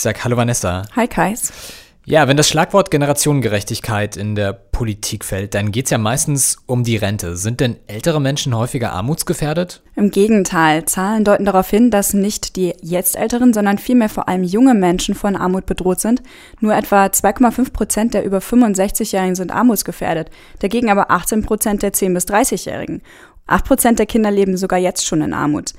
Ich sag Hallo Vanessa. Hi Kais. Ja, wenn das Schlagwort Generationengerechtigkeit in der Politik fällt, dann geht es ja meistens um die Rente. Sind denn ältere Menschen häufiger armutsgefährdet? Im Gegenteil, Zahlen deuten darauf hin, dass nicht die jetzt älteren, sondern vielmehr vor allem junge Menschen von Armut bedroht sind. Nur etwa 2,5 Prozent der über 65-Jährigen sind armutsgefährdet, dagegen aber 18 Prozent der 10- bis 30-Jährigen. 8 Prozent der Kinder leben sogar jetzt schon in Armut.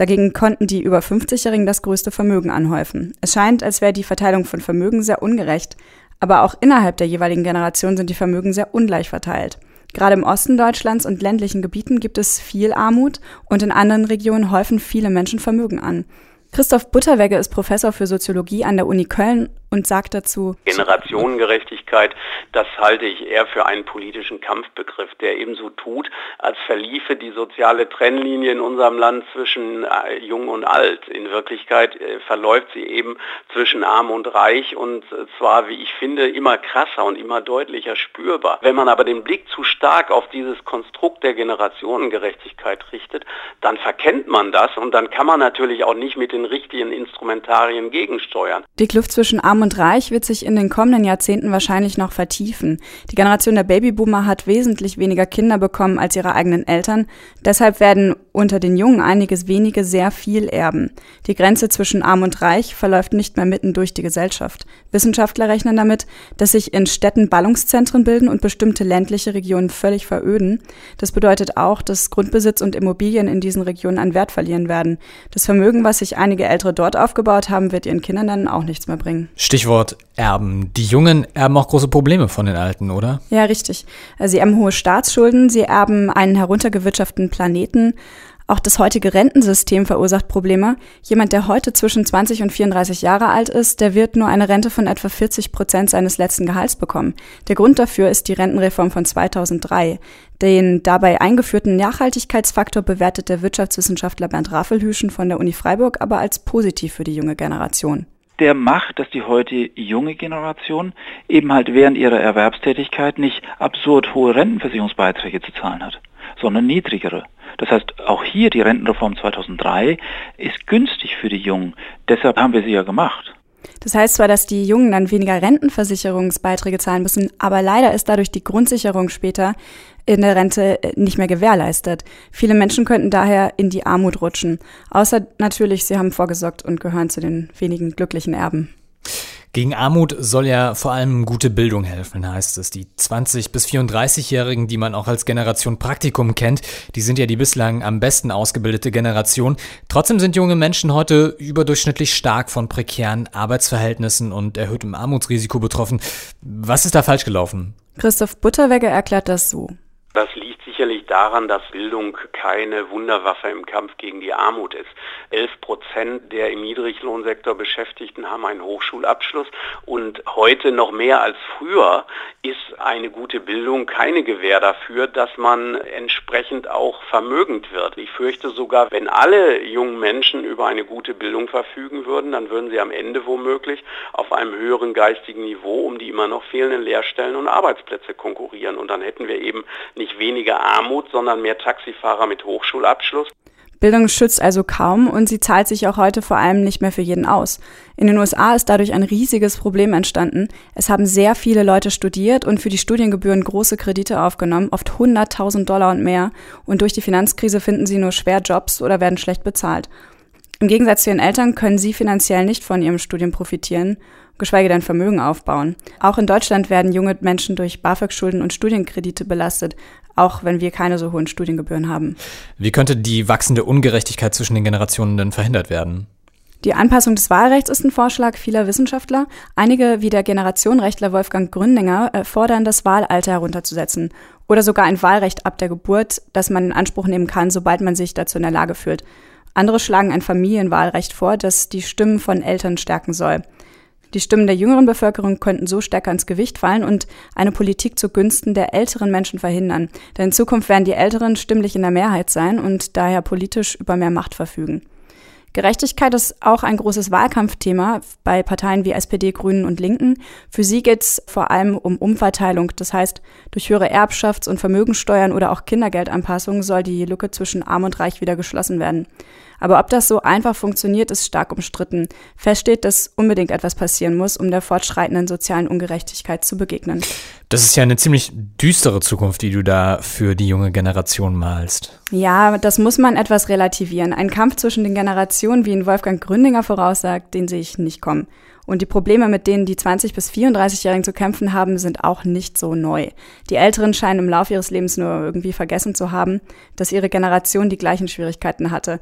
Dagegen konnten die über 50-Jährigen das größte Vermögen anhäufen. Es scheint, als wäre die Verteilung von Vermögen sehr ungerecht, aber auch innerhalb der jeweiligen Generation sind die Vermögen sehr ungleich verteilt. Gerade im Osten Deutschlands und ländlichen Gebieten gibt es viel Armut und in anderen Regionen häufen viele Menschen Vermögen an. Christoph Butterwegge ist Professor für Soziologie an der Uni Köln und sagt dazu, Generationengerechtigkeit, das halte ich eher für einen politischen Kampfbegriff, der ebenso tut, als verliefe die soziale Trennlinie in unserem Land zwischen äh, Jung und Alt. In Wirklichkeit äh, verläuft sie eben zwischen Arm und Reich und äh, zwar, wie ich finde, immer krasser und immer deutlicher spürbar. Wenn man aber den Blick zu stark auf dieses Konstrukt der Generationengerechtigkeit richtet, dann verkennt man das und dann kann man natürlich auch nicht mit den richtigen Instrumentarien gegensteuern. Die Kluft zwischen Arm Arm und Reich wird sich in den kommenden Jahrzehnten wahrscheinlich noch vertiefen. Die Generation der Babyboomer hat wesentlich weniger Kinder bekommen als ihre eigenen Eltern. Deshalb werden unter den Jungen einiges wenige sehr viel erben. Die Grenze zwischen Arm und Reich verläuft nicht mehr mitten durch die Gesellschaft. Wissenschaftler rechnen damit, dass sich in Städten Ballungszentren bilden und bestimmte ländliche Regionen völlig veröden. Das bedeutet auch, dass Grundbesitz und Immobilien in diesen Regionen an Wert verlieren werden. Das Vermögen, was sich einige Ältere dort aufgebaut haben, wird ihren Kindern dann auch nichts mehr bringen. Stichwort Erben. Die Jungen erben auch große Probleme von den Alten, oder? Ja, richtig. Sie erben hohe Staatsschulden, sie erben einen heruntergewirtschafteten Planeten. Auch das heutige Rentensystem verursacht Probleme. Jemand, der heute zwischen 20 und 34 Jahre alt ist, der wird nur eine Rente von etwa 40 Prozent seines letzten Gehalts bekommen. Der Grund dafür ist die Rentenreform von 2003. Den dabei eingeführten Nachhaltigkeitsfaktor bewertet der Wirtschaftswissenschaftler Bernd Raffelhüschen von der Uni Freiburg aber als positiv für die junge Generation der macht, dass die heute junge Generation eben halt während ihrer Erwerbstätigkeit nicht absurd hohe Rentenversicherungsbeiträge zu zahlen hat, sondern niedrigere. Das heißt, auch hier die Rentenreform 2003 ist günstig für die Jungen. Deshalb haben wir sie ja gemacht. Das heißt zwar, dass die Jungen dann weniger Rentenversicherungsbeiträge zahlen müssen, aber leider ist dadurch die Grundsicherung später in der Rente äh, nicht mehr gewährleistet. Viele Menschen könnten daher in die Armut rutschen. Außer natürlich, sie haben vorgesorgt und gehören zu den wenigen glücklichen Erben. Gegen Armut soll ja vor allem gute Bildung helfen, heißt es. Die 20- bis 34-Jährigen, die man auch als Generation Praktikum kennt, die sind ja die bislang am besten ausgebildete Generation. Trotzdem sind junge Menschen heute überdurchschnittlich stark von prekären Arbeitsverhältnissen und erhöhtem Armutsrisiko betroffen. Was ist da falsch gelaufen? Christoph Butterwegge erklärt das so. Das liegt sicherlich daran, dass Bildung keine Wunderwaffe im Kampf gegen die Armut ist. Elf Prozent der im Niedriglohnsektor Beschäftigten haben einen Hochschulabschluss und heute noch mehr als früher ist eine gute Bildung keine Gewähr dafür, dass man entsprechend auch vermögend wird. Ich fürchte sogar, wenn alle jungen Menschen über eine gute Bildung verfügen würden, dann würden sie am Ende womöglich auf einem höheren geistigen Niveau um die immer noch fehlenden Lehrstellen und Arbeitsplätze konkurrieren. Und dann hätten wir eben nicht weniger Armut, sondern mehr Taxifahrer mit Hochschulabschluss. Bildung schützt also kaum und sie zahlt sich auch heute vor allem nicht mehr für jeden aus. In den USA ist dadurch ein riesiges Problem entstanden. Es haben sehr viele Leute studiert und für die Studiengebühren große Kredite aufgenommen, oft 100.000 Dollar und mehr. Und durch die Finanzkrise finden sie nur schwer Jobs oder werden schlecht bezahlt. Im Gegensatz zu ihren Eltern können sie finanziell nicht von ihrem Studium profitieren, geschweige denn Vermögen aufbauen. Auch in Deutschland werden junge Menschen durch BAföG-Schulden und Studienkredite belastet, auch wenn wir keine so hohen Studiengebühren haben. Wie könnte die wachsende Ungerechtigkeit zwischen den Generationen denn verhindert werden? Die Anpassung des Wahlrechts ist ein Vorschlag vieler Wissenschaftler. Einige, wie der Generationenrechtler Wolfgang Gründinger, äh, fordern, das Wahlalter herunterzusetzen oder sogar ein Wahlrecht ab der Geburt, das man in Anspruch nehmen kann, sobald man sich dazu in der Lage fühlt. Andere schlagen ein Familienwahlrecht vor, das die Stimmen von Eltern stärken soll. Die Stimmen der jüngeren Bevölkerung könnten so stärker ins Gewicht fallen und eine Politik zugunsten der älteren Menschen verhindern. Denn in Zukunft werden die Älteren stimmlich in der Mehrheit sein und daher politisch über mehr Macht verfügen. Gerechtigkeit ist auch ein großes Wahlkampfthema bei Parteien wie SPD, Grünen und Linken. Für sie geht es vor allem um Umverteilung. Das heißt, durch höhere Erbschafts- und Vermögensteuern oder auch Kindergeldanpassungen soll die Lücke zwischen Arm und Reich wieder geschlossen werden. Aber ob das so einfach funktioniert, ist stark umstritten. Fest steht, dass unbedingt etwas passieren muss, um der fortschreitenden sozialen Ungerechtigkeit zu begegnen. Das ist ja eine ziemlich düstere Zukunft, die du da für die junge Generation malst. Ja, das muss man etwas relativieren. Ein Kampf zwischen den Generationen, wie ihn Wolfgang Gründinger voraussagt, den sehe ich nicht kommen. Und die Probleme, mit denen die 20- bis 34-Jährigen zu kämpfen haben, sind auch nicht so neu. Die Älteren scheinen im Laufe ihres Lebens nur irgendwie vergessen zu haben, dass ihre Generation die gleichen Schwierigkeiten hatte.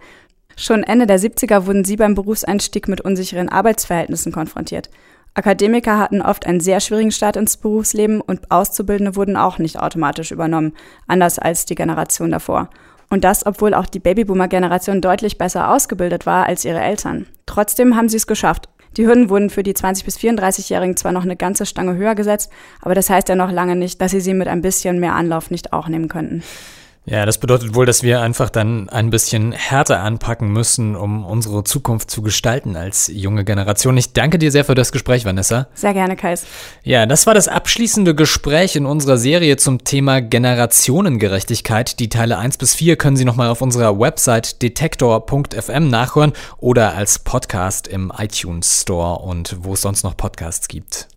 Schon Ende der 70er wurden sie beim Berufseinstieg mit unsicheren Arbeitsverhältnissen konfrontiert. Akademiker hatten oft einen sehr schwierigen Start ins Berufsleben und Auszubildende wurden auch nicht automatisch übernommen, anders als die Generation davor. Und das, obwohl auch die Babyboomer-Generation deutlich besser ausgebildet war als ihre Eltern. Trotzdem haben sie es geschafft die Hürden wurden für die 20- bis 34-Jährigen zwar noch eine ganze Stange höher gesetzt, aber das heißt ja noch lange nicht, dass sie sie mit ein bisschen mehr Anlauf nicht auch nehmen könnten. Ja, das bedeutet wohl, dass wir einfach dann ein bisschen härter anpacken müssen, um unsere Zukunft zu gestalten als junge Generation. Ich danke dir sehr für das Gespräch, Vanessa. Sehr gerne, Kais. Ja, das war das abschließende Gespräch in unserer Serie zum Thema Generationengerechtigkeit. Die Teile 1 bis 4 können Sie nochmal auf unserer Website detektor.fm nachhören oder als Podcast im iTunes Store und wo es sonst noch Podcasts gibt.